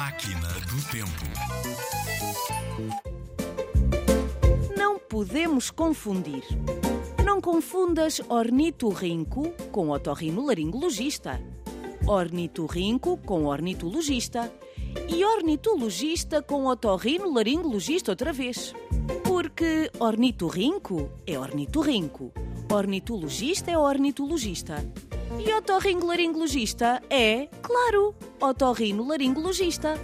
Máquina do Tempo. Não podemos confundir. Não confundas ornitorrinco com otorrinolaringologista, ornitorrinco com ornitologista e ornitologista com otorrinolaringologista outra vez. Porque ornitorrinco é ornitorrinco, ornitologista é ornitologista e otorrinolaringologista é, claro, otorrinolaringologista.